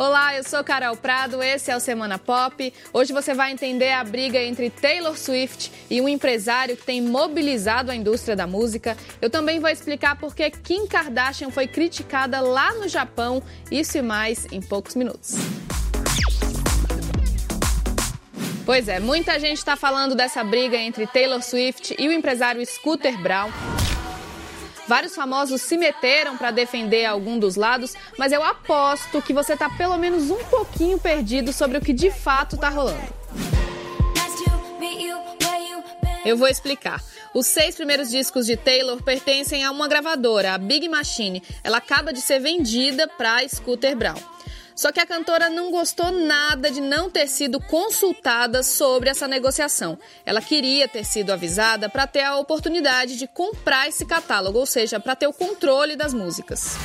Olá, eu sou Carol Prado, esse é o Semana Pop. Hoje você vai entender a briga entre Taylor Swift e um empresário que tem mobilizado a indústria da música. Eu também vou explicar por que Kim Kardashian foi criticada lá no Japão, isso e mais em poucos minutos. Pois é, muita gente está falando dessa briga entre Taylor Swift e o empresário Scooter Brown. Vários famosos se meteram para defender algum dos lados, mas eu aposto que você está pelo menos um pouquinho perdido sobre o que de fato está rolando. Eu vou explicar. Os seis primeiros discos de Taylor pertencem a uma gravadora, a Big Machine. Ela acaba de ser vendida para Scooter Brown. Só que a cantora não gostou nada de não ter sido consultada sobre essa negociação. Ela queria ter sido avisada para ter a oportunidade de comprar esse catálogo, ou seja, para ter o controle das músicas.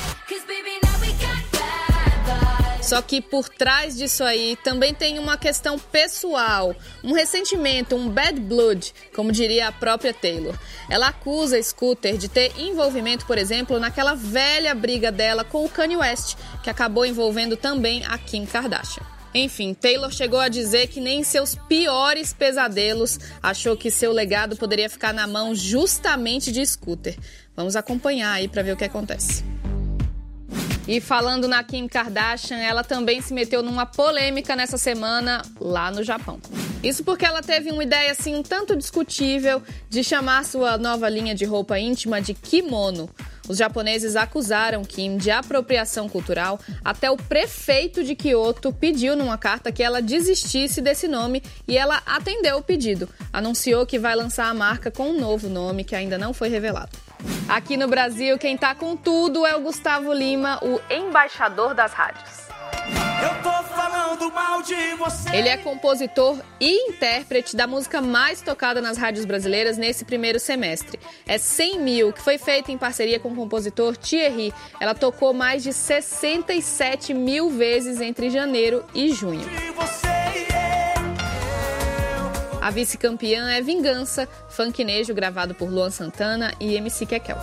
Só que por trás disso aí também tem uma questão pessoal, um ressentimento, um bad blood, como diria a própria Taylor. Ela acusa Scooter de ter envolvimento, por exemplo, naquela velha briga dela com o Kanye West, que acabou envolvendo também a Kim Kardashian. Enfim, Taylor chegou a dizer que nem seus piores pesadelos achou que seu legado poderia ficar na mão justamente de Scooter. Vamos acompanhar aí para ver o que acontece. E falando na Kim Kardashian, ela também se meteu numa polêmica nessa semana lá no Japão. Isso porque ela teve uma ideia assim um tanto discutível de chamar sua nova linha de roupa íntima de kimono. Os japoneses acusaram Kim de apropriação cultural, até o prefeito de Kyoto pediu numa carta que ela desistisse desse nome e ela atendeu o pedido. Anunciou que vai lançar a marca com um novo nome que ainda não foi revelado. Aqui no Brasil, quem tá com tudo é o Gustavo Lima, o embaixador das rádios. Ele é compositor e intérprete da música mais tocada nas rádios brasileiras nesse primeiro semestre. É 100 mil, que foi feita em parceria com o compositor Thierry. Ela tocou mais de 67 mil vezes entre janeiro e junho. A vice-campeã é Vingança, funknejo gravado por Luan Santana e MC Kekel.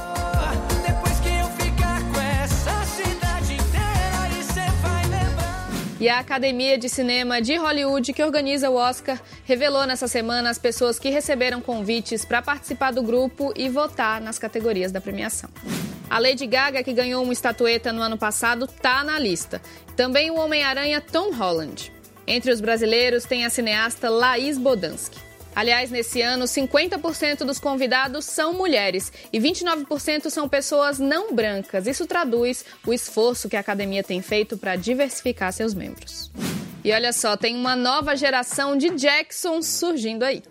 E a Academia de Cinema de Hollywood, que organiza o Oscar, revelou nessa semana as pessoas que receberam convites para participar do grupo e votar nas categorias da premiação. A Lady Gaga, que ganhou uma estatueta no ano passado, está na lista. Também o Homem-Aranha Tom Holland. Entre os brasileiros tem a cineasta Laís Bodansky. Aliás, nesse ano, 50% dos convidados são mulheres e 29% são pessoas não brancas. Isso traduz o esforço que a academia tem feito para diversificar seus membros. E olha só, tem uma nova geração de Jacksons surgindo aí.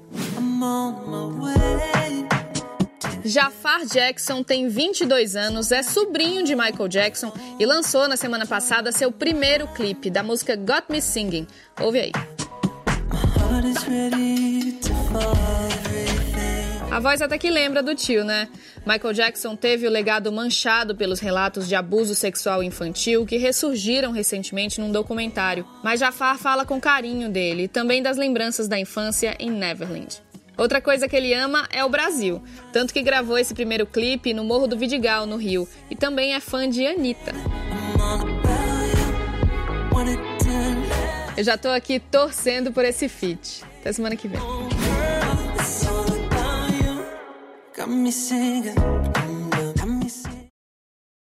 Jafar Jackson tem 22 anos, é sobrinho de Michael Jackson e lançou na semana passada seu primeiro clipe da música Got Me Singing. Ouve aí. A voz até que lembra do tio, né? Michael Jackson teve o legado manchado pelos relatos de abuso sexual infantil que ressurgiram recentemente num documentário. Mas Jafar fala com carinho dele e também das lembranças da infância em Neverland. Outra coisa que ele ama é o Brasil, tanto que gravou esse primeiro clipe no Morro do Vidigal, no Rio, e também é fã de Anitta. Eu já tô aqui torcendo por esse feat. Até semana que vem.